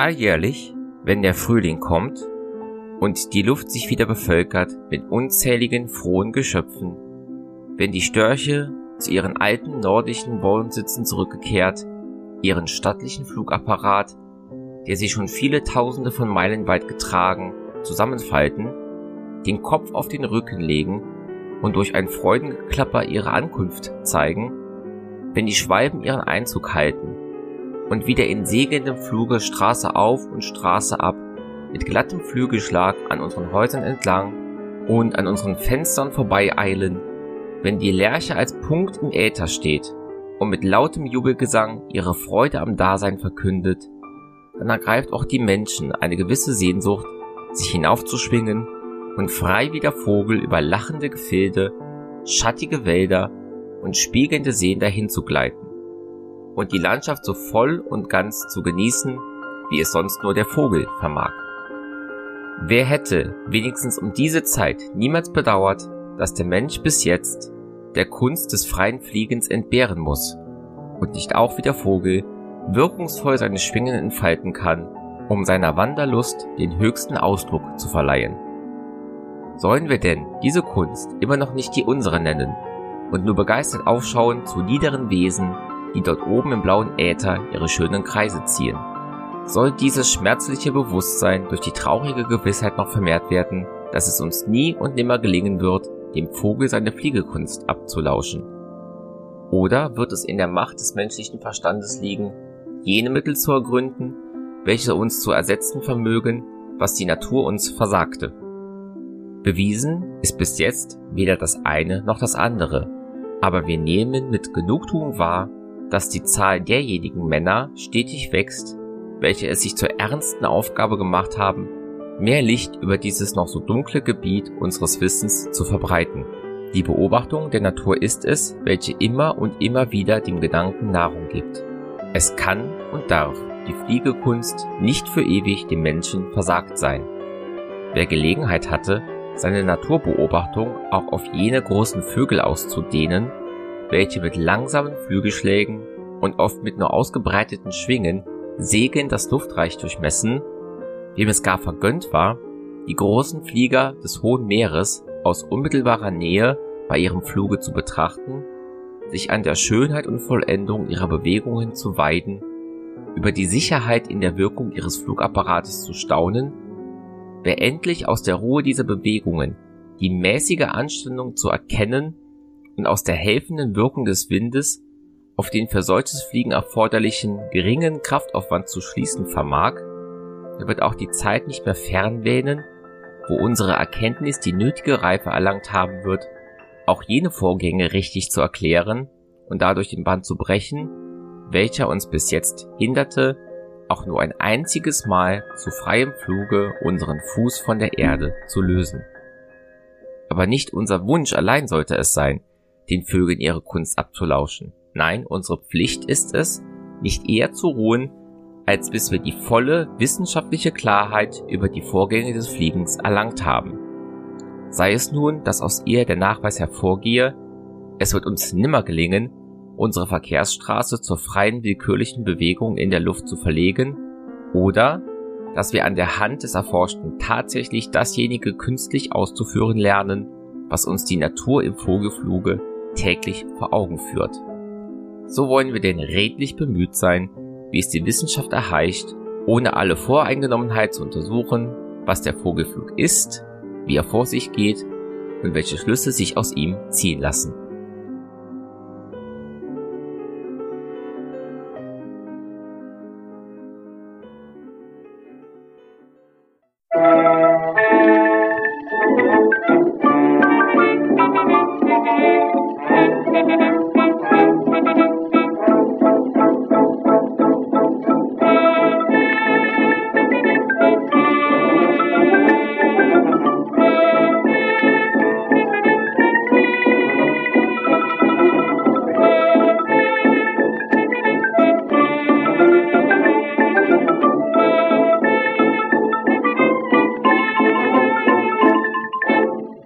Alljährlich, wenn der Frühling kommt und die Luft sich wieder bevölkert mit unzähligen frohen Geschöpfen, wenn die Störche zu ihren alten nordischen Wohnsitzen zurückgekehrt, ihren stattlichen Flugapparat, der sie schon viele Tausende von Meilen weit getragen, zusammenfalten, den Kopf auf den Rücken legen und durch ein Freudengeklapper ihre Ankunft zeigen, wenn die Schwalben ihren Einzug halten und wieder in segelndem Fluge Straße auf und Straße ab mit glattem Flügelschlag an unseren Häusern entlang und an unseren Fenstern vorbeieilen, wenn die Lerche als Punkt im Äther steht und mit lautem Jubelgesang ihre Freude am Dasein verkündet, dann ergreift auch die Menschen eine gewisse Sehnsucht, sich hinaufzuschwingen und frei wie der Vogel über lachende Gefilde, schattige Wälder und spiegelnde Seen dahin zu gleiten und die Landschaft so voll und ganz zu genießen, wie es sonst nur der Vogel vermag. Wer hätte wenigstens um diese Zeit niemals bedauert, dass der Mensch bis jetzt der Kunst des freien Fliegens entbehren muss und nicht auch wie der Vogel wirkungsvoll seine Schwingen entfalten kann, um seiner Wanderlust den höchsten Ausdruck zu verleihen. Sollen wir denn diese Kunst immer noch nicht die unsere nennen und nur begeistert aufschauen zu niederen Wesen, die dort oben im blauen Äther ihre schönen Kreise ziehen? Soll dieses schmerzliche Bewusstsein durch die traurige Gewissheit noch vermehrt werden, dass es uns nie und nimmer gelingen wird, dem Vogel seine Fliegekunst abzulauschen? Oder wird es in der Macht des menschlichen Verstandes liegen, jene Mittel zu ergründen, welche uns zu ersetzen vermögen, was die Natur uns versagte? Bewiesen ist bis jetzt weder das eine noch das andere, aber wir nehmen mit Genugtuung wahr, dass die Zahl derjenigen Männer stetig wächst, welche es sich zur ernsten Aufgabe gemacht haben, mehr Licht über dieses noch so dunkle Gebiet unseres Wissens zu verbreiten. Die Beobachtung der Natur ist es, welche immer und immer wieder dem Gedanken Nahrung gibt. Es kann und darf die Fliegekunst nicht für ewig dem Menschen versagt sein. Wer Gelegenheit hatte, seine Naturbeobachtung auch auf jene großen Vögel auszudehnen, welche mit langsamen Flügelschlägen und oft mit nur ausgebreiteten Schwingen segelnd das Luftreich durchmessen, wem es gar vergönnt war, die großen Flieger des hohen Meeres aus unmittelbarer Nähe bei ihrem Fluge zu betrachten, sich an der Schönheit und Vollendung ihrer Bewegungen zu weiden, über die Sicherheit in der Wirkung ihres Flugapparates zu staunen, wer endlich aus der Ruhe dieser Bewegungen die mäßige Anstrengung zu erkennen und aus der helfenden Wirkung des Windes auf den für solches Fliegen erforderlichen geringen Kraftaufwand zu schließen vermag, er wird auch die Zeit nicht mehr fernwähnen, wo unsere Erkenntnis die nötige Reife erlangt haben wird, auch jene Vorgänge richtig zu erklären und dadurch den Band zu brechen, welcher uns bis jetzt hinderte, auch nur ein einziges Mal zu freiem Fluge unseren Fuß von der Erde zu lösen. Aber nicht unser Wunsch allein sollte es sein, den Vögeln ihre Kunst abzulauschen. Nein, unsere Pflicht ist es, nicht eher zu ruhen, als bis wir die volle wissenschaftliche Klarheit über die Vorgänge des Fliegens erlangt haben. Sei es nun, dass aus ihr der Nachweis hervorgehe, es wird uns nimmer gelingen, unsere Verkehrsstraße zur freien willkürlichen Bewegung in der Luft zu verlegen, oder dass wir an der Hand des Erforschten tatsächlich dasjenige künstlich auszuführen lernen, was uns die Natur im Vogelfluge täglich vor Augen führt. So wollen wir denn redlich bemüht sein, wie es die Wissenschaft erheischt, ohne alle Voreingenommenheit zu untersuchen, was der Vogelflug ist, wie er vor sich geht und welche Schlüsse sich aus ihm ziehen lassen.